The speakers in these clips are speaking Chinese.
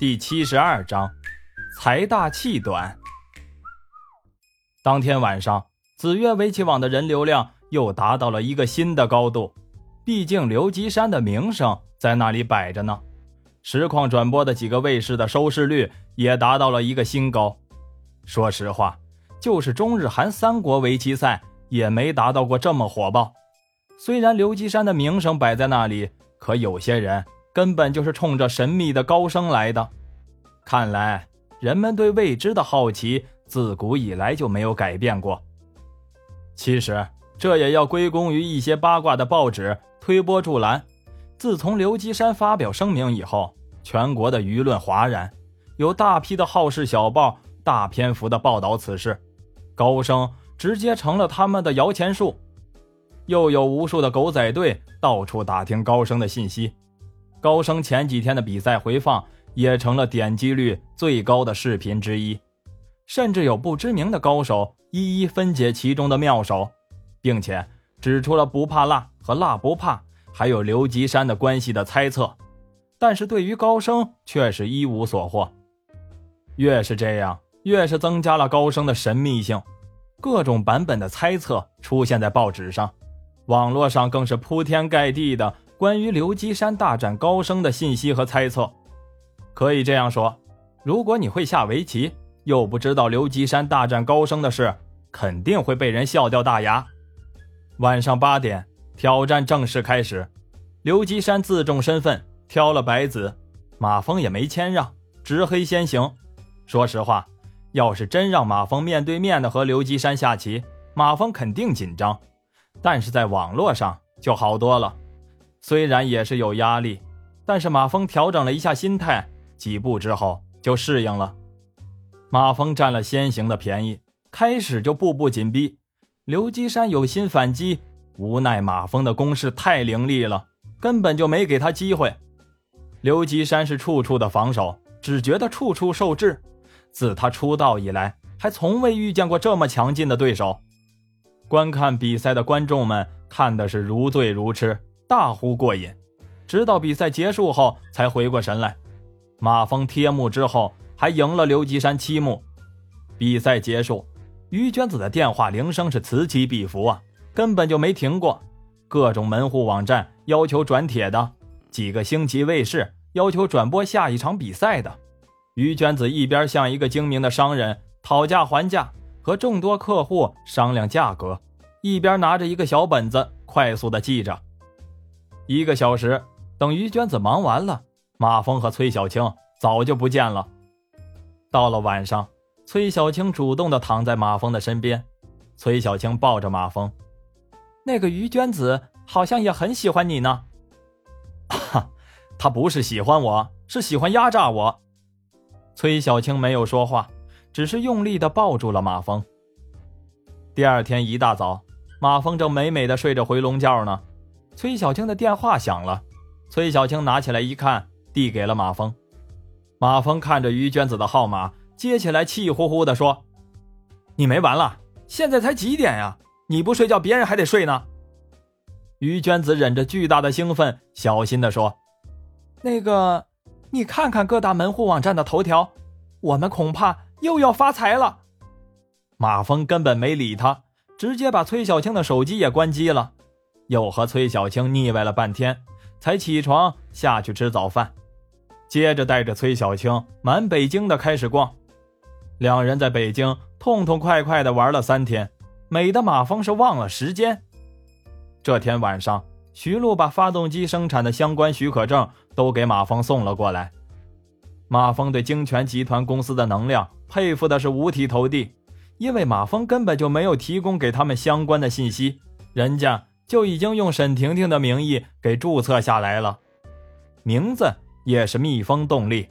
第七十二章，财大气短。当天晚上，子月围棋网的人流量又达到了一个新的高度。毕竟刘吉山的名声在那里摆着呢。实况转播的几个卫视的收视率也达到了一个新高。说实话，就是中日韩三国围棋赛也没达到过这么火爆。虽然刘吉山的名声摆在那里，可有些人。根本就是冲着神秘的高升来的。看来人们对未知的好奇自古以来就没有改变过。其实这也要归功于一些八卦的报纸推波助澜。自从刘基山发表声明以后，全国的舆论哗然，有大批的好事小报大篇幅的报道此事，高升直接成了他们的摇钱树。又有无数的狗仔队到处打听高升的信息。高升前几天的比赛回放也成了点击率最高的视频之一，甚至有不知名的高手一一分解其中的妙手，并且指出了不怕辣和辣不怕还有刘吉山的关系的猜测，但是对于高升却是一无所获。越是这样，越是增加了高升的神秘性，各种版本的猜测出现在报纸上，网络上更是铺天盖地的。关于刘基山大战高升的信息和猜测，可以这样说：如果你会下围棋，又不知道刘基山大战高升的事，肯定会被人笑掉大牙。晚上八点，挑战正式开始。刘基山自重身份，挑了白子，马峰也没谦让，执黑先行。说实话，要是真让马峰面对面的和刘基山下棋，马峰肯定紧张，但是在网络上就好多了。虽然也是有压力，但是马峰调整了一下心态，几步之后就适应了。马峰占了先行的便宜，开始就步步紧逼。刘基山有心反击，无奈马峰的攻势太凌厉了，根本就没给他机会。刘基山是处处的防守，只觉得处处受制。自他出道以来，还从未遇见过这么强劲的对手。观看比赛的观众们看的是如醉如痴。大呼过瘾，直到比赛结束后才回过神来。马峰贴目之后还赢了刘吉山七目。比赛结束，于娟子的电话铃声是此起彼伏啊，根本就没停过。各种门户网站要求转帖的，几个星级卫视要求转播下一场比赛的。于娟子一边向一个精明的商人讨价还价，和众多客户商量价格，一边拿着一个小本子快速的记着。一个小时，等于娟子忙完了，马峰和崔小青早就不见了。到了晚上，崔小青主动的躺在马峰的身边，崔小青抱着马峰，那个于娟子好像也很喜欢你呢。哈，他不是喜欢我，是喜欢压榨我。崔小青没有说话，只是用力的抱住了马峰。第二天一大早，马峰正美美的睡着回笼觉呢。崔小青的电话响了，崔小青拿起来一看，递给了马峰。马峰看着于娟子的号码，接起来，气呼呼地说：“你没完了！现在才几点呀？你不睡觉，别人还得睡呢。”于娟子忍着巨大的兴奋，小心地说：“那个，你看看各大门户网站的头条，我们恐怕又要发财了。”马峰根本没理他，直接把崔小青的手机也关机了。又和崔小青腻歪了半天，才起床下去吃早饭，接着带着崔小青满北京的开始逛。两人在北京痛痛快快的玩了三天，美的马峰是忘了时间。这天晚上，徐璐把发动机生产的相关许可证都给马峰送了过来。马峰对京泉集团公司的能量佩服的是五体投地，因为马峰根本就没有提供给他们相关的信息，人家。就已经用沈婷婷的名义给注册下来了，名字也是蜜蜂动力。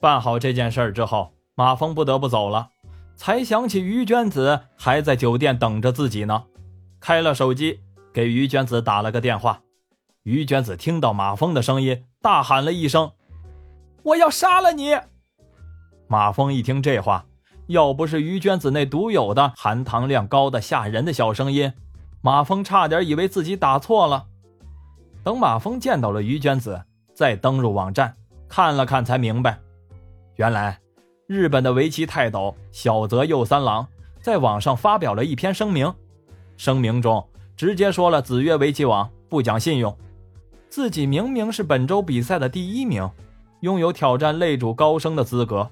办好这件事之后，马峰不得不走了，才想起于娟子还在酒店等着自己呢。开了手机，给于娟子打了个电话。于娟子听到马峰的声音，大喊了一声：“我要杀了你！”马峰一听这话，要不是于娟子那独有的含糖量高的吓人的小声音。马峰差点以为自己打错了。等马峰见到了于娟子，再登入网站看了看，才明白原来，日本的围棋泰斗小泽右三郎在网上发表了一篇声明，声明中直接说了子越围棋网不讲信用，自己明明是本周比赛的第一名，拥有挑战擂主高升的资格，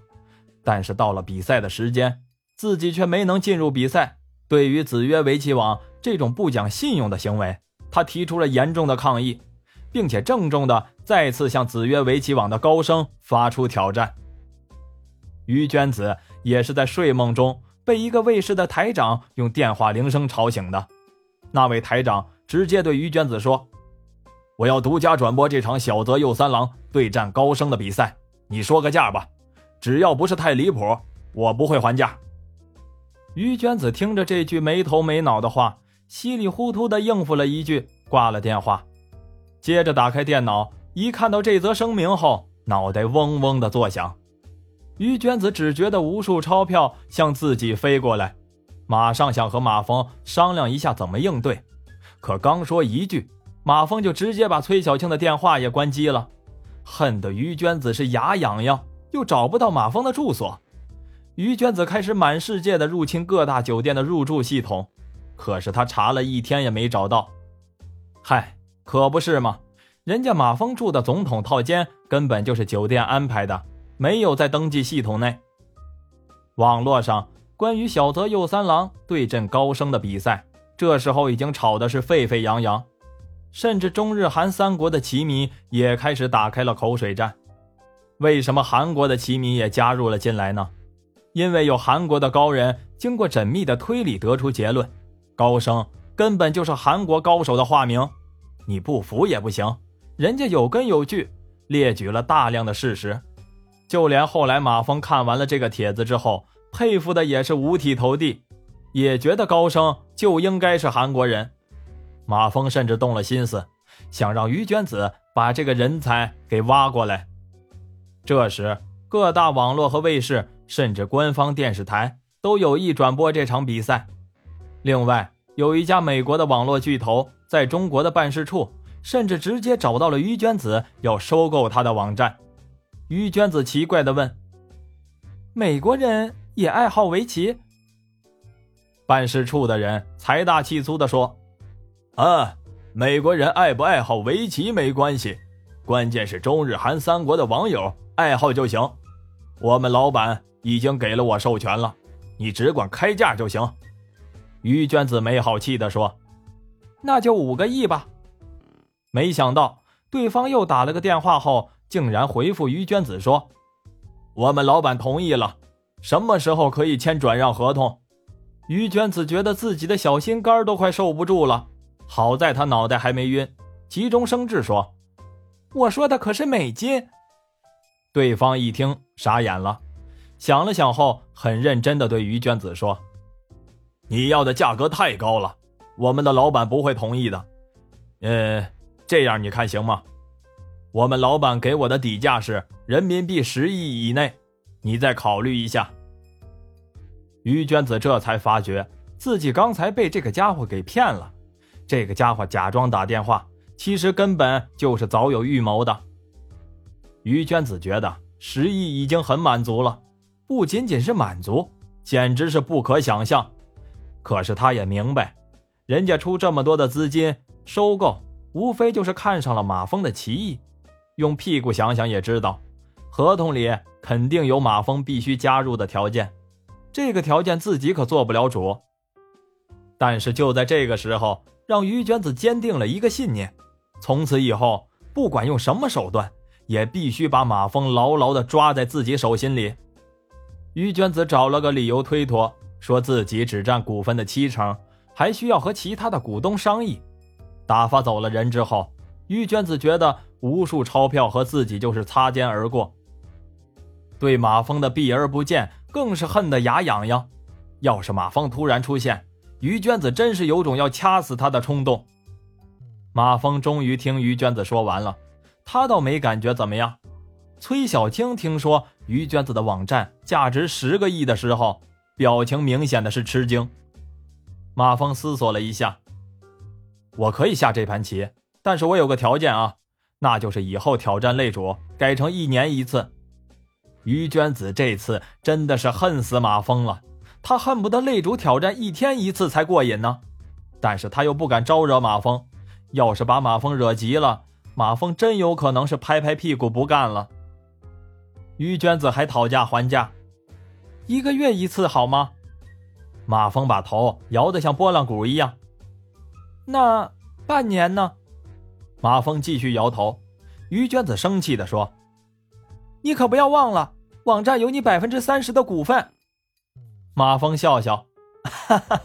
但是到了比赛的时间，自己却没能进入比赛。对于子越围棋网这种不讲信用的行为，他提出了严重的抗议，并且郑重的再次向子曰围棋网的高升发出挑战。于娟子也是在睡梦中被一个卫视的台长用电话铃声吵醒的，那位台长直接对于娟子说：“我要独家转播这场小泽右三郎对战高升的比赛，你说个价吧，只要不是太离谱，我不会还价。”于娟子听着这句没头没脑的话，稀里糊涂的应付了一句，挂了电话。接着打开电脑，一看到这则声明后，脑袋嗡嗡的作响。于娟子只觉得无数钞票向自己飞过来，马上想和马峰商量一下怎么应对。可刚说一句，马峰就直接把崔小庆的电话也关机了，恨得于娟子是牙痒痒，又找不到马峰的住所。于娟子开始满世界的入侵各大酒店的入住系统，可是他查了一天也没找到。嗨，可不是吗，人家马峰住的总统套间根本就是酒店安排的，没有在登记系统内。网络上关于小泽右三郎对阵高升的比赛，这时候已经吵的是沸沸扬扬，甚至中日韩三国的棋迷也开始打开了口水战。为什么韩国的棋迷也加入了进来呢？因为有韩国的高人经过缜密的推理得出结论，高升根本就是韩国高手的化名。你不服也不行，人家有根有据，列举了大量的事实。就连后来马峰看完了这个帖子之后，佩服的也是五体投地，也觉得高升就应该是韩国人。马峰甚至动了心思，想让于娟子把这个人才给挖过来。这时，各大网络和卫视。甚至官方电视台都有意转播这场比赛。另外，有一家美国的网络巨头在中国的办事处，甚至直接找到了于娟子，要收购他的网站。于娟子奇怪地问：“美国人也爱好围棋？”办事处的人财大气粗地说：“啊，美国人爱不爱好围棋没关系，关键是中日韩三国的网友爱好就行。我们老板。”已经给了我授权了，你只管开价就行。”于娟子没好气地说，“那就五个亿吧。”没想到对方又打了个电话后，竟然回复于娟子说：“我们老板同意了，什么时候可以签转让合同？”于娟子觉得自己的小心肝都快受不住了，好在她脑袋还没晕，急中生智说：“我说的可是美金。”对方一听傻眼了。想了想后，很认真地对于娟子说：“你要的价格太高了，我们的老板不会同意的。呃，这样你看行吗？我们老板给我的底价是人民币十亿以内，你再考虑一下。”于娟子这才发觉自己刚才被这个家伙给骗了。这个家伙假装打电话，其实根本就是早有预谋的。于娟子觉得十亿已经很满足了。不仅仅是满足，简直是不可想象。可是他也明白，人家出这么多的资金收购，无非就是看上了马蜂的奇艺。用屁股想想也知道，合同里肯定有马蜂必须加入的条件。这个条件自己可做不了主。但是就在这个时候，让于娟子坚定了一个信念：从此以后，不管用什么手段，也必须把马蜂牢牢地抓在自己手心里。于娟子找了个理由推脱，说自己只占股份的七成，还需要和其他的股东商议。打发走了人之后，于娟子觉得无数钞票和自己就是擦肩而过，对马峰的避而不见更是恨得牙痒痒。要是马峰突然出现，于娟子真是有种要掐死他的冲动。马峰终于听于娟子说完了，他倒没感觉怎么样。崔小青听说于娟子的网站价值十个亿的时候，表情明显的是吃惊。马峰思索了一下，我可以下这盘棋，但是我有个条件啊，那就是以后挑战擂主改成一年一次。于娟子这次真的是恨死马蜂了，她恨不得擂主挑战一天一次才过瘾呢。但是她又不敢招惹马蜂，要是把马蜂惹急了，马蜂真有可能是拍拍屁股不干了。于娟子还讨价还价，一个月一次好吗？马蜂把头摇得像拨浪鼓一样。那半年呢？马蜂继续摇头。于娟子生气地说：“你可不要忘了，网站有你百分之三十的股份。”马蜂笑笑：“哈哈，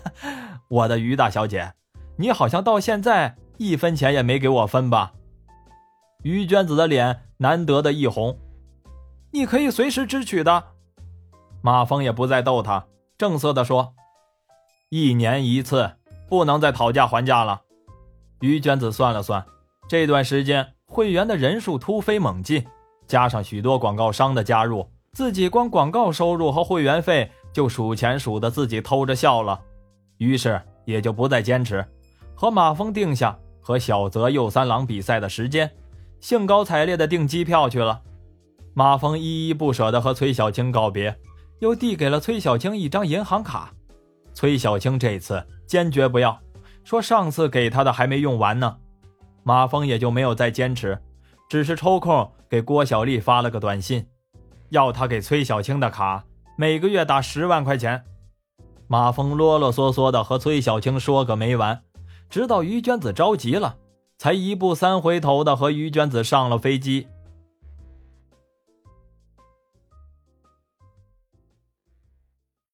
我的于大小姐，你好像到现在一分钱也没给我分吧？”于娟子的脸难得的一红：“你可以随时支取的。”马蜂也不再逗他，正色地说：“一年一次，不能再讨价还价了。”于娟子算了算，这段时间。会员的人数突飞猛进，加上许多广告商的加入，自己光广告收入和会员费就数钱数的自己偷着笑了。于是也就不再坚持，和马蜂定下和小泽右三郎比赛的时间，兴高采烈的订机票去了。马蜂依依不舍地和崔小青告别，又递给了崔小青一张银行卡。崔小青这次坚决不要，说上次给他的还没用完呢。马峰也就没有再坚持，只是抽空给郭小丽发了个短信，要他给崔小青的卡每个月打十万块钱。马峰啰啰嗦嗦的和崔小青说个没完，直到于娟子着急了，才一步三回头的和于娟子上了飞机。